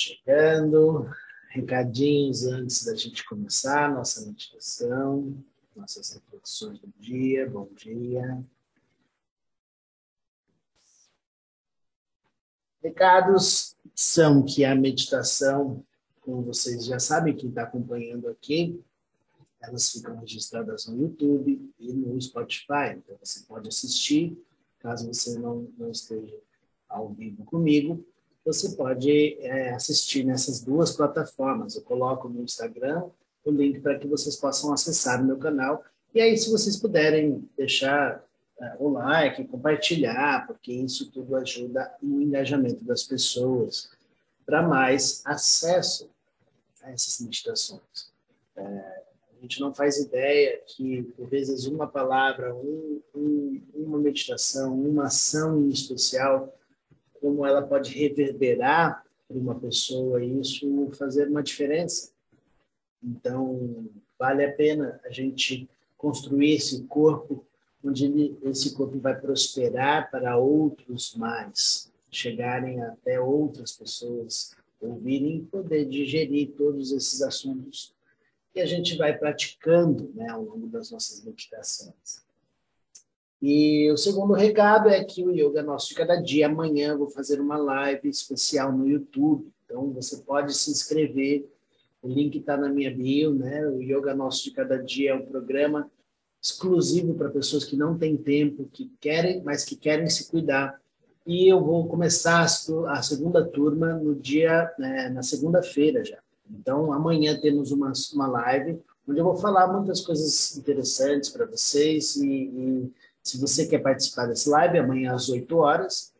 chegando. Recadinhos antes da gente começar nossa meditação, nossas reflexões do dia. Bom dia. Recados são que a meditação, como vocês já sabem, quem está acompanhando aqui, elas ficam registradas no YouTube e no Spotify. Então você pode assistir, caso você não, não esteja ao vivo comigo, você pode é, assistir nessas duas plataformas. Eu coloco no Instagram o link para que vocês possam acessar o meu canal. E aí, se vocês puderem deixar é, o like, compartilhar, porque isso tudo ajuda no engajamento das pessoas para mais acesso a essas meditações. É, a gente não faz ideia que, por vezes, uma palavra, um, um, uma meditação, uma ação em especial como ela pode reverberar para uma pessoa e isso fazer uma diferença. Então, vale a pena a gente construir esse corpo onde ele, esse corpo vai prosperar para outros mais, chegarem até outras pessoas, ouvirem e poder digerir todos esses assuntos que a gente vai praticando né, ao longo das nossas meditações. E o segundo recado é que o Yoga Nosso de Cada Dia, amanhã, vou fazer uma live especial no YouTube. Então, você pode se inscrever. O link está na minha bio, né? O Yoga Nosso de Cada Dia é um programa exclusivo para pessoas que não têm tempo, que querem, mas que querem se cuidar. E eu vou começar a segunda turma no dia, né, na segunda-feira já. Então, amanhã temos uma, uma live onde eu vou falar muitas coisas interessantes para vocês e, e se você quer participar desse live, amanhã às 8 horas,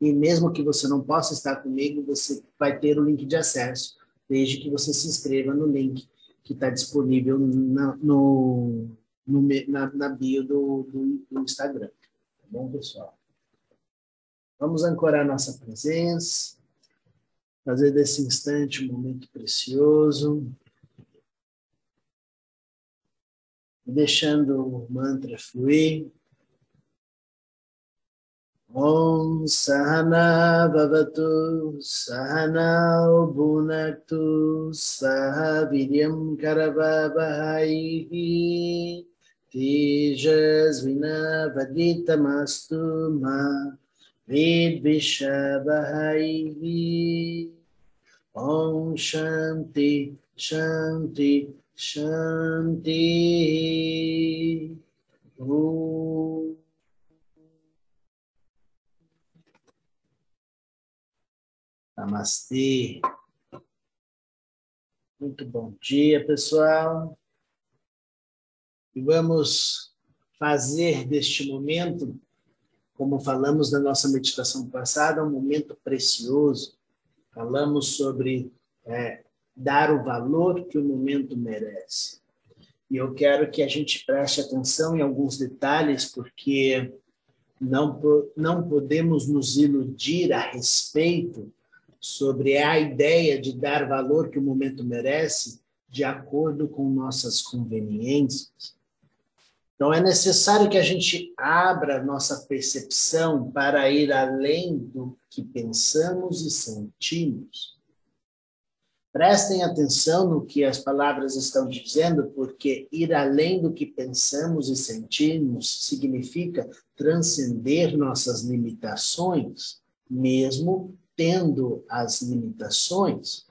e mesmo que você não possa estar comigo, você vai ter o link de acesso, desde que você se inscreva no link que está disponível na, no, no, na, na bio do, do, do Instagram. Tá bom, pessoal? Vamos ancorar nossa presença, fazer desse instante um momento precioso. Deixando o mantra fluir. Om Sahana Bhavatu Sahana Bhunaktu Sahaviryam Karavavahaihi Tejasvina Vaditamastu Ma Vidvishabhaihi Om Shanti Shanti Shanti. Om. Namastê. Muito bom dia, pessoal. E vamos fazer deste momento, como falamos na nossa meditação passada, um momento precioso. Falamos sobre é, dar o valor que o momento merece. E eu quero que a gente preste atenção em alguns detalhes, porque não, não podemos nos iludir a respeito sobre a ideia de dar valor que o momento merece de acordo com nossas conveniências. Então, é necessário que a gente abra nossa percepção para ir além do que pensamos e sentimos Prestem atenção no que as palavras estão dizendo, porque ir além do que pensamos e sentimos significa transcender nossas limitações, mesmo tendo as limitações.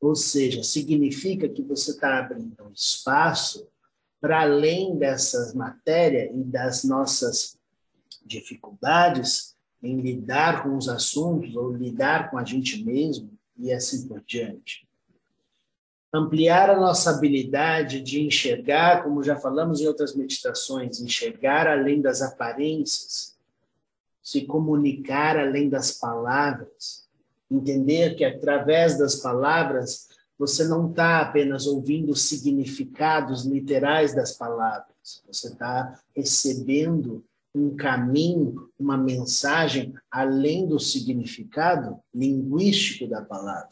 Ou seja, significa que você está abrindo um espaço para além dessas matérias e das nossas dificuldades em lidar com os assuntos ou lidar com a gente mesmo e assim por diante. Ampliar a nossa habilidade de enxergar, como já falamos em outras meditações, enxergar além das aparências, se comunicar além das palavras, entender que através das palavras você não está apenas ouvindo os significados literais das palavras, você está recebendo um caminho, uma mensagem além do significado linguístico da palavra.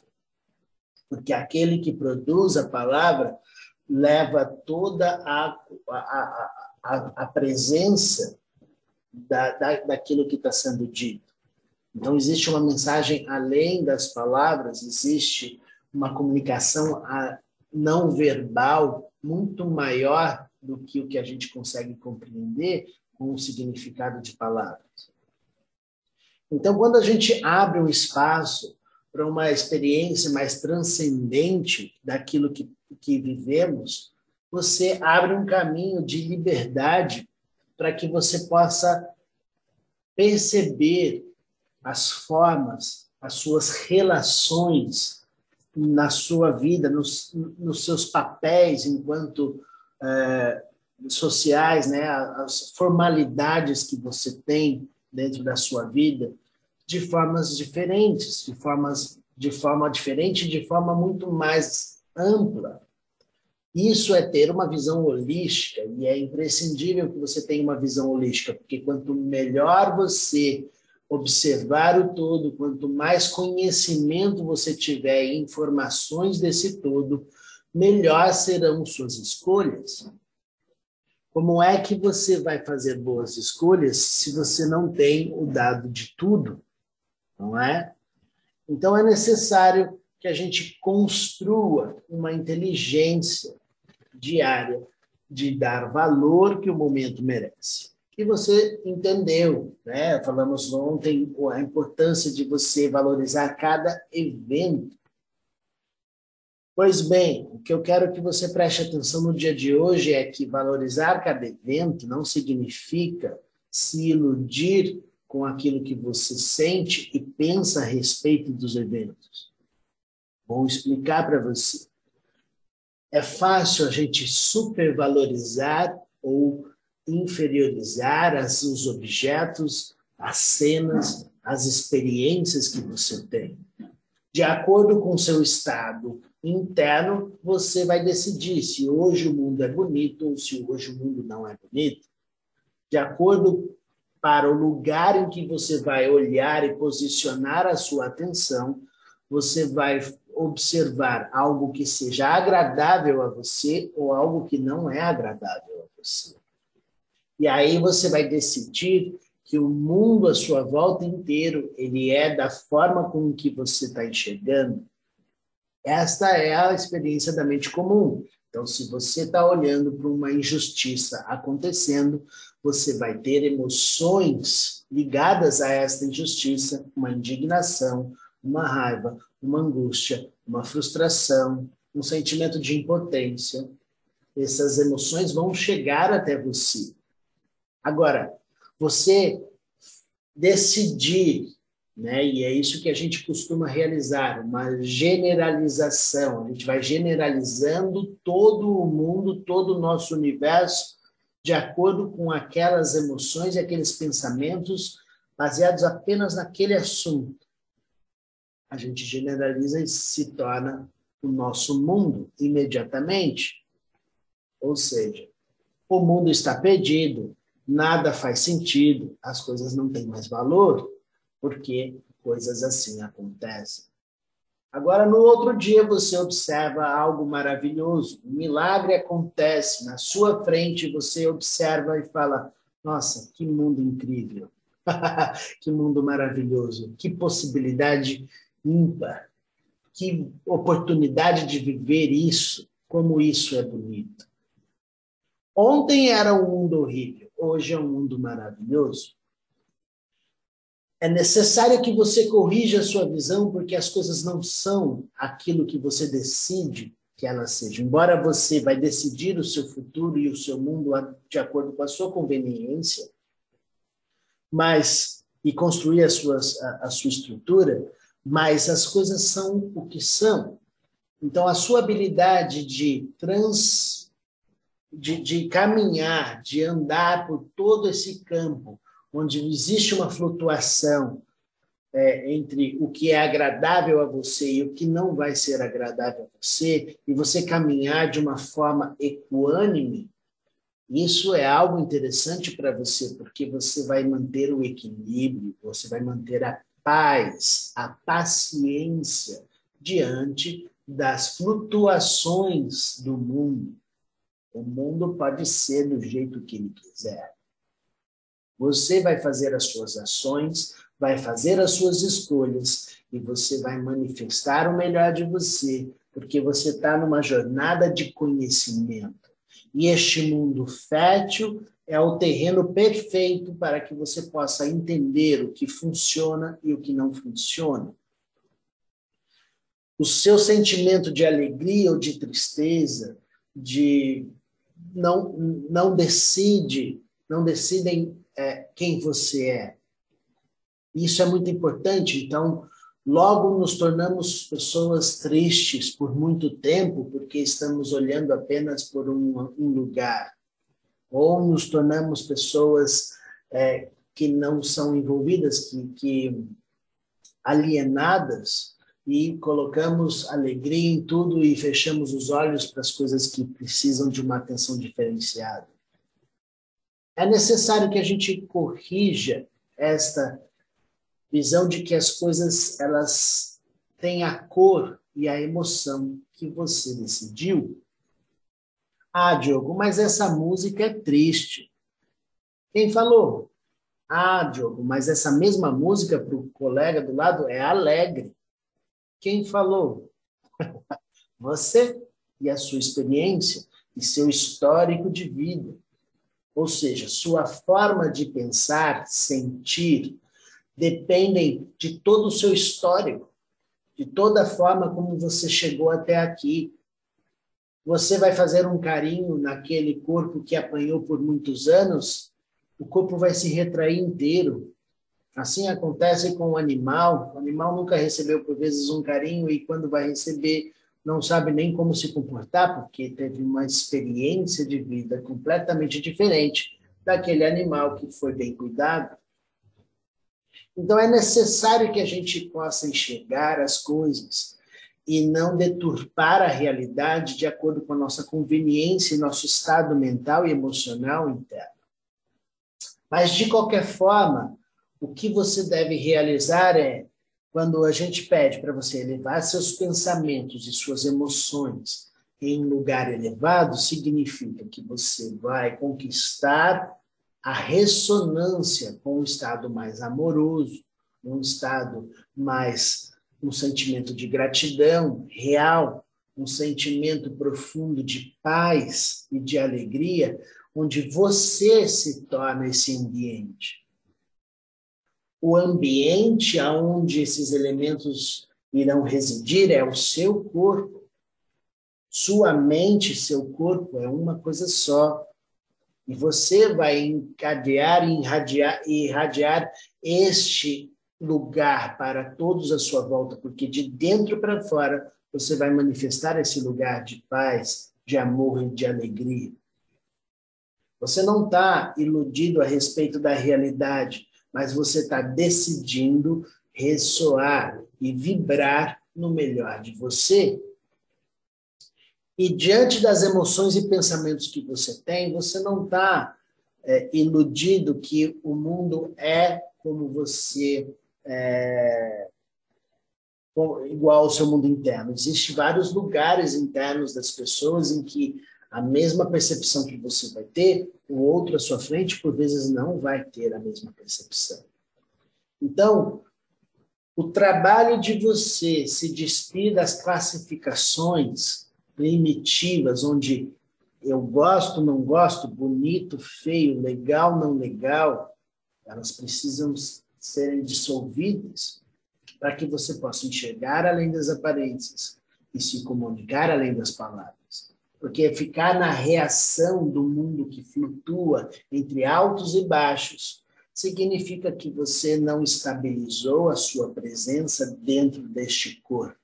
Porque aquele que produz a palavra leva toda a, a, a, a presença da, da, daquilo que está sendo dito. Então, existe uma mensagem além das palavras, existe uma comunicação não verbal muito maior do que o que a gente consegue compreender com o significado de palavras. Então, quando a gente abre um espaço para uma experiência mais transcendente daquilo que, que vivemos, você abre um caminho de liberdade para que você possa perceber as formas, as suas relações na sua vida, nos, nos seus papéis enquanto é, sociais, né, as formalidades que você tem dentro da sua vida, de formas diferentes, de formas de forma diferente, de forma muito mais ampla. Isso é ter uma visão holística e é imprescindível que você tenha uma visão holística, porque quanto melhor você observar o todo, quanto mais conhecimento você tiver e informações desse todo, melhor serão suas escolhas. Como é que você vai fazer boas escolhas se você não tem o dado de tudo? Não é? Então é necessário que a gente construa uma inteligência diária de dar valor que o momento merece e você entendeu, né? Falamos ontem a importância de você valorizar cada evento. Pois bem, o que eu quero que você preste atenção no dia de hoje é que valorizar cada evento não significa se iludir com aquilo que você sente e pensa a respeito dos eventos. Vou explicar para você. É fácil a gente supervalorizar ou inferiorizar as, os objetos, as cenas, as experiências que você tem. De acordo com seu estado interno, você vai decidir se hoje o mundo é bonito ou se hoje o mundo não é bonito. De acordo para o lugar em que você vai olhar e posicionar a sua atenção, você vai observar algo que seja agradável a você ou algo que não é agradável a você. E aí você vai decidir que o mundo à sua volta inteiro ele é da forma com que você está enxergando. Esta é a experiência da mente comum. Então, se você está olhando para uma injustiça acontecendo, você vai ter emoções ligadas a esta injustiça, uma indignação, uma raiva, uma angústia, uma frustração, um sentimento de impotência. Essas emoções vão chegar até você. Agora, você decidir, né, e é isso que a gente costuma realizar, uma generalização, a gente vai generalizando todo o mundo, todo o nosso universo, de acordo com aquelas emoções e aqueles pensamentos baseados apenas naquele assunto. A gente generaliza e se torna o nosso mundo imediatamente. Ou seja, o mundo está perdido, nada faz sentido, as coisas não têm mais valor, porque coisas assim acontecem. Agora, no outro dia, você observa algo maravilhoso, um milagre acontece na sua frente, você observa e fala: Nossa, que mundo incrível, que mundo maravilhoso, que possibilidade ímpar, que oportunidade de viver isso, como isso é bonito. Ontem era um mundo horrível hoje é um mundo maravilhoso. É necessário que você corrija a sua visão, porque as coisas não são aquilo que você decide que elas sejam. Embora você vai decidir o seu futuro e o seu mundo de acordo com a sua conveniência, mas e construir a, suas, a, a sua estrutura, mas as coisas são o que são. Então, a sua habilidade de trans de, de caminhar, de andar por todo esse campo, onde existe uma flutuação é, entre o que é agradável a você e o que não vai ser agradável a você, e você caminhar de uma forma equânime, isso é algo interessante para você, porque você vai manter o equilíbrio, você vai manter a paz, a paciência diante das flutuações do mundo. O mundo pode ser do jeito que ele quiser. Você vai fazer as suas ações, vai fazer as suas escolhas e você vai manifestar o melhor de você, porque você está numa jornada de conhecimento. E este mundo fértil é o terreno perfeito para que você possa entender o que funciona e o que não funciona. O seu sentimento de alegria ou de tristeza, de não não decide, não decidem é, quem você é. Isso é muito importante. Então, logo nos tornamos pessoas tristes por muito tempo, porque estamos olhando apenas por um, um lugar ou nos tornamos pessoas é, que não são envolvidas, que, que alienadas e colocamos alegria em tudo e fechamos os olhos para as coisas que precisam de uma atenção diferenciada. É necessário que a gente corrija esta visão de que as coisas elas têm a cor e a emoção que você decidiu ah, Diogo, mas essa música é triste. Quem falou? Ah, Diogo, mas essa mesma música para o colega do lado é alegre. Quem falou? Você e a sua experiência e seu histórico de vida. Ou seja, sua forma de pensar, sentir, dependem de todo o seu histórico, de toda a forma como você chegou até aqui, você vai fazer um carinho naquele corpo que apanhou por muitos anos, o corpo vai se retrair inteiro. Assim acontece com o animal. O animal nunca recebeu, por vezes, um carinho e, quando vai receber, não sabe nem como se comportar, porque teve uma experiência de vida completamente diferente daquele animal que foi bem cuidado. Então, é necessário que a gente possa enxergar as coisas e não deturpar a realidade de acordo com a nossa conveniência e nosso estado mental e emocional interno. Mas, de qualquer forma, o que você deve realizar é, quando a gente pede para você elevar seus pensamentos e suas emoções em um lugar elevado, significa que você vai conquistar a ressonância com um estado mais amoroso, um estado mais um sentimento de gratidão real, um sentimento profundo de paz e de alegria, onde você se torna esse ambiente. O ambiente aonde esses elementos irão residir é o seu corpo. Sua mente, seu corpo é uma coisa só. E você vai encadear e irradiar, este lugar para todos à sua volta, porque de dentro para fora você vai manifestar esse lugar de paz, de amor e de alegria. Você não está iludido a respeito da realidade, mas você está decidindo ressoar e vibrar no melhor de você. E diante das emoções e pensamentos que você tem, você não está é, iludido que o mundo é como você é, igual ao seu mundo interno. Existem vários lugares internos das pessoas em que a mesma percepção que você vai ter, o outro à sua frente, por vezes, não vai ter a mesma percepção. Então, o trabalho de você se despir das classificações primitivas, onde eu gosto, não gosto, bonito, feio, legal, não legal, elas precisam serem dissolvidas para que você possa enxergar além das aparências e se comunicar além das palavras. Porque ficar na reação do mundo que flutua entre altos e baixos significa que você não estabilizou a sua presença dentro deste corpo.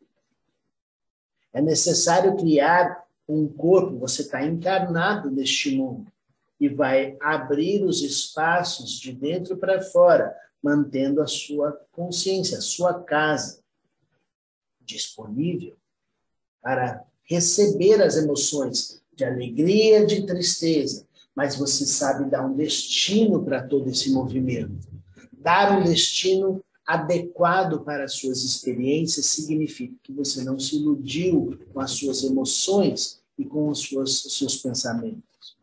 É necessário criar um corpo, você está encarnado neste mundo e vai abrir os espaços de dentro para fora mantendo a sua consciência, a sua casa disponível para receber as emoções de alegria, de tristeza, mas você sabe dar um destino para todo esse movimento. Dar um destino adequado para as suas experiências significa que você não se iludiu com as suas emoções e com os seus, os seus pensamentos.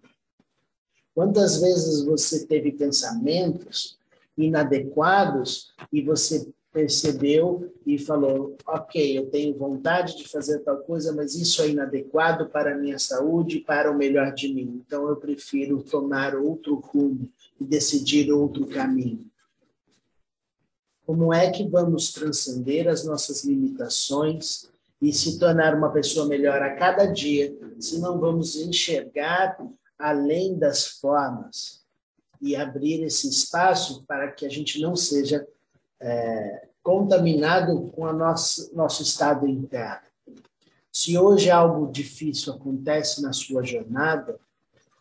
Quantas vezes você teve pensamentos inadequados e você percebeu e falou: ok, eu tenho vontade de fazer tal coisa, mas isso é inadequado para a minha saúde, para o melhor de mim. Então eu prefiro tomar outro rumo e decidir outro caminho. Como é que vamos transcender as nossas limitações e se tornar uma pessoa melhor a cada dia, se não vamos enxergar além das formas e abrir esse espaço para que a gente não seja é, contaminado com o nosso, nosso estado interno. Se hoje algo difícil acontece na sua jornada,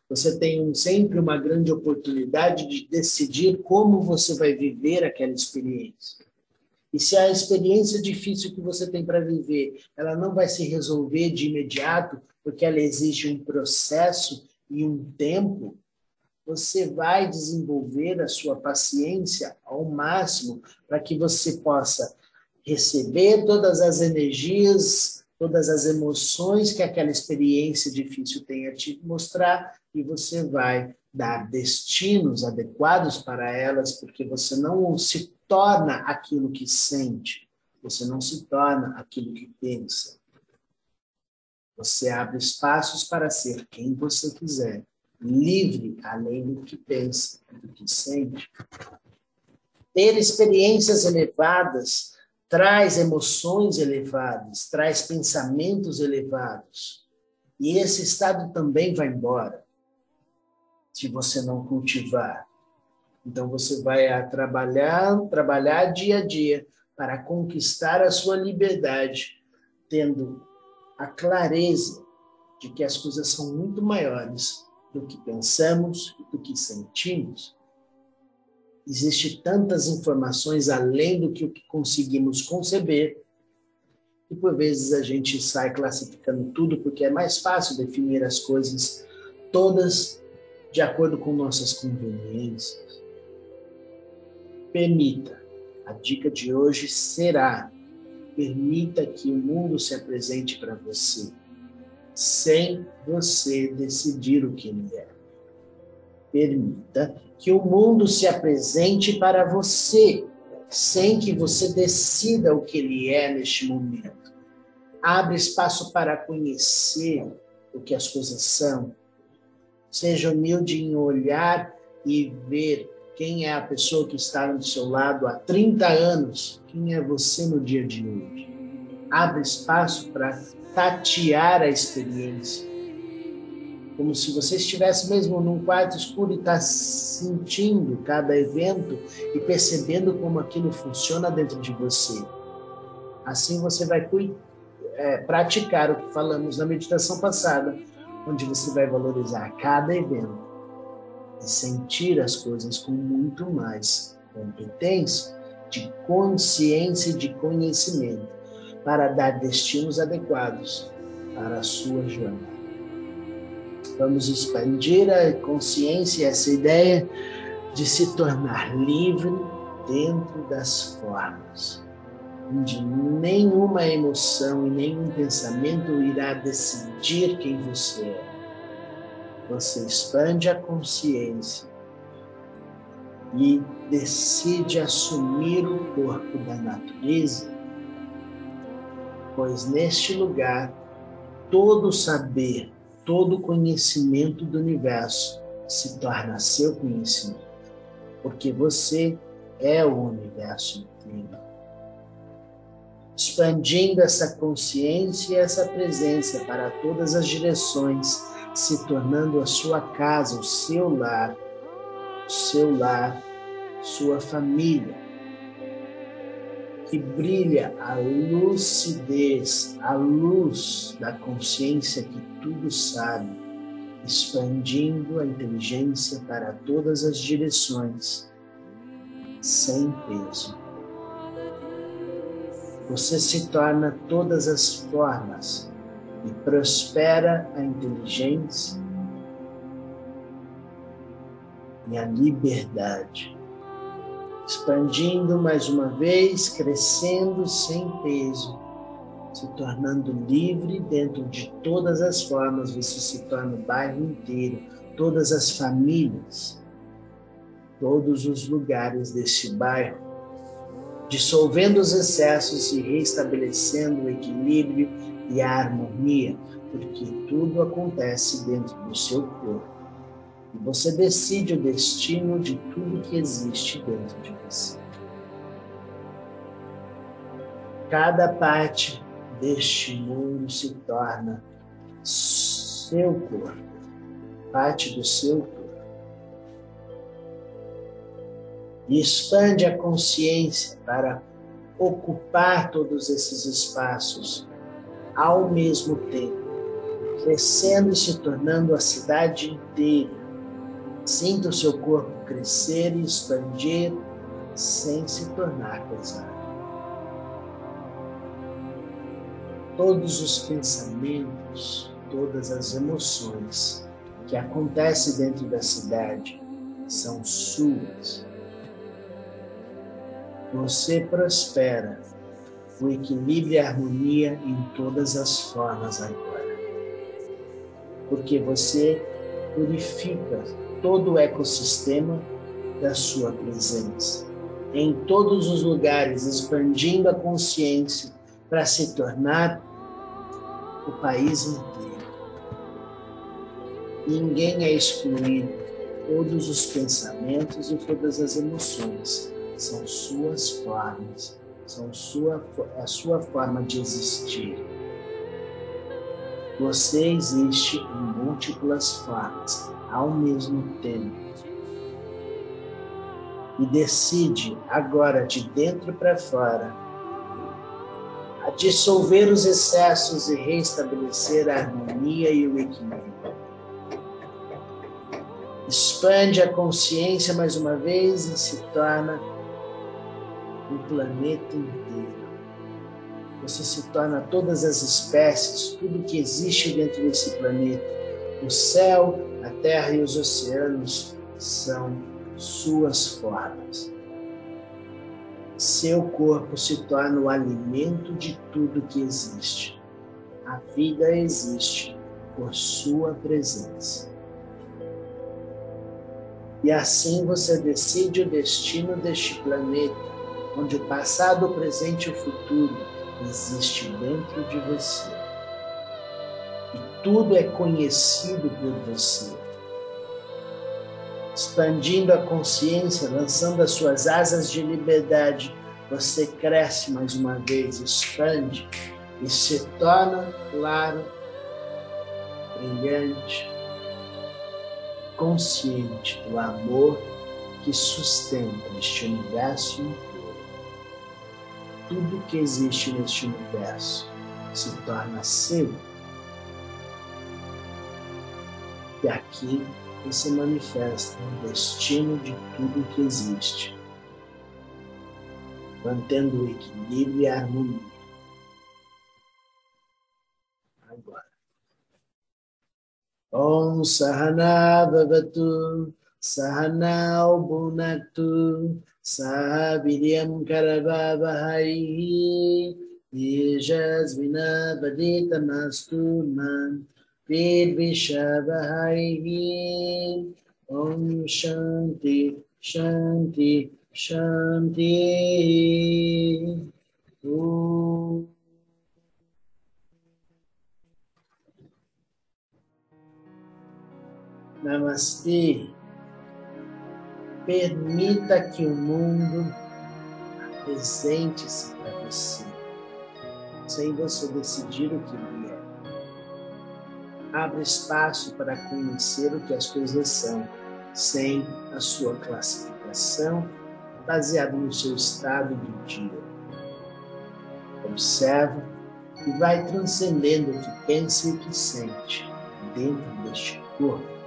você tem sempre uma grande oportunidade de decidir como você vai viver aquela experiência. E se a experiência difícil que você tem para viver, ela não vai se resolver de imediato, porque ela exige um processo e um tempo, você vai desenvolver a sua paciência ao máximo para que você possa receber todas as energias, todas as emoções que aquela experiência difícil tem a te mostrar e você vai dar destinos adequados para elas, porque você não se torna aquilo que sente, você não se torna aquilo que pensa. Você abre espaços para ser quem você quiser livre além do que pensa, do que sente. Ter experiências elevadas traz emoções elevadas, traz pensamentos elevados. E esse estado também vai embora se você não cultivar. Então você vai trabalhar, trabalhar dia a dia para conquistar a sua liberdade, tendo a clareza de que as coisas são muito maiores do que pensamos e do que sentimos. Existe tantas informações além do que o que conseguimos conceber e por vezes a gente sai classificando tudo porque é mais fácil definir as coisas todas de acordo com nossas conveniências. Permita. A dica de hoje será: permita que o mundo se apresente para você sem você decidir o que ele é. Permita que o mundo se apresente para você, sem que você decida o que ele é neste momento. Abre espaço para conhecer o que as coisas são. Seja humilde em olhar e ver quem é a pessoa que está do seu lado há 30 anos, quem é você no dia de hoje. Abre espaço para tatear a experiência. Como se você estivesse mesmo num quarto escuro e está sentindo cada evento e percebendo como aquilo funciona dentro de você. Assim você vai é, praticar o que falamos na meditação passada, onde você vai valorizar cada evento e sentir as coisas com muito mais competência, de consciência e de conhecimento para dar destinos adequados para a sua jornada. Vamos expandir a consciência, essa ideia de se tornar livre dentro das formas, onde nenhuma emoção e nenhum pensamento irá decidir quem você é. Você expande a consciência e decide assumir o corpo da natureza pois neste lugar todo saber, todo conhecimento do universo se torna seu conhecimento, porque você é o universo inteiro. Expandindo essa consciência e essa presença para todas as direções, se tornando a sua casa, o seu lar, o seu lar, sua família que brilha a lucidez, a luz da consciência que tudo sabe, expandindo a inteligência para todas as direções, sem peso. Você se torna todas as formas e prospera a inteligência e a liberdade expandindo mais uma vez, crescendo sem peso, se tornando livre dentro de todas as formas, você se torna o bairro inteiro, todas as famílias. todos os lugares deste bairro, dissolvendo os excessos e restabelecendo o equilíbrio e a harmonia, porque tudo acontece dentro do seu corpo. E você decide o destino de tudo que existe dentro de você. Cada parte deste mundo se torna seu corpo, parte do seu corpo. E expande a consciência para ocupar todos esses espaços ao mesmo tempo, crescendo e se tornando a cidade inteira. Sinta o seu corpo crescer e expandir sem se tornar pesado. Todos os pensamentos, todas as emoções que acontecem dentro da cidade são suas. Você prospera o equilíbrio e a harmonia em todas as formas agora. Porque você purifica todo o ecossistema da sua presença. Em todos os lugares, expandindo a consciência para se tornar o país inteiro. Ninguém é excluído. Todos os pensamentos e todas as emoções são suas formas, são sua, a sua forma de existir. Você existe em múltiplas formas ao mesmo tempo. E decide agora, de dentro para fora, a dissolver os excessos e restabelecer a harmonia e o equilíbrio. Expande a consciência mais uma vez e se torna o planeta inteiro. Você se torna todas as espécies, tudo que existe dentro desse planeta. O céu, a terra e os oceanos são suas formas. Seu corpo se torna o alimento de tudo que existe. A vida existe por sua presença. E assim você decide o destino deste planeta onde o passado, o presente e o futuro existe dentro de você. Tudo é conhecido por você. Expandindo a consciência, lançando as suas asas de liberdade, você cresce mais uma vez, expande e se torna claro, brilhante, consciente do amor que sustenta este universo inteiro tudo que existe neste universo se torna seu. e aqui se manifesta o destino de tudo que existe, mantendo o equilíbrio e a harmonia. Agora. Om Sahana sahanau bunatu, Bhunatu Sahaviryam Karavavahai Yajasvina Vaditamastu वेद्विषवहैः ॐ शान्ति शान्ति शान्ति ॐ Namaste. Permita que o mundo apresente-se para você, sem você decidir o que ele Abra espaço para conhecer o que as coisas são, sem a sua classificação, baseado no seu estado do dia. Observa e vai transcendendo o que pensa e o que sente dentro deste corpo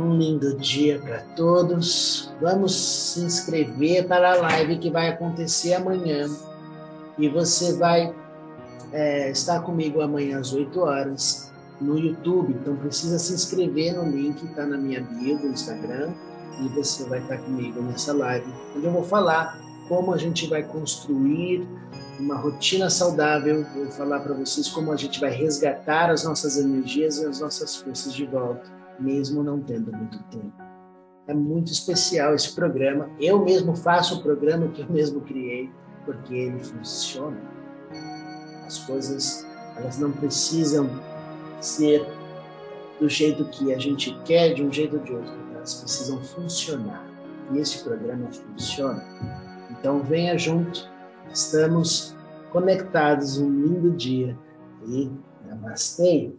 um lindo dia para todos. Vamos se inscrever para a live que vai acontecer amanhã. E você vai é, estar comigo amanhã às 8 horas no YouTube. Então precisa se inscrever no link que está na minha bio do Instagram. E você vai estar comigo nessa live, onde eu vou falar como a gente vai construir uma rotina saudável. Vou falar para vocês como a gente vai resgatar as nossas energias e as nossas forças de volta mesmo não tendo muito tempo. é muito especial esse programa. Eu mesmo faço o programa que eu mesmo criei, porque ele funciona. As coisas, elas não precisam ser do jeito que a gente quer, de um jeito ou de outro. Elas precisam funcionar. E esse programa funciona. Então venha junto. Estamos conectados um lindo dia. E namastê.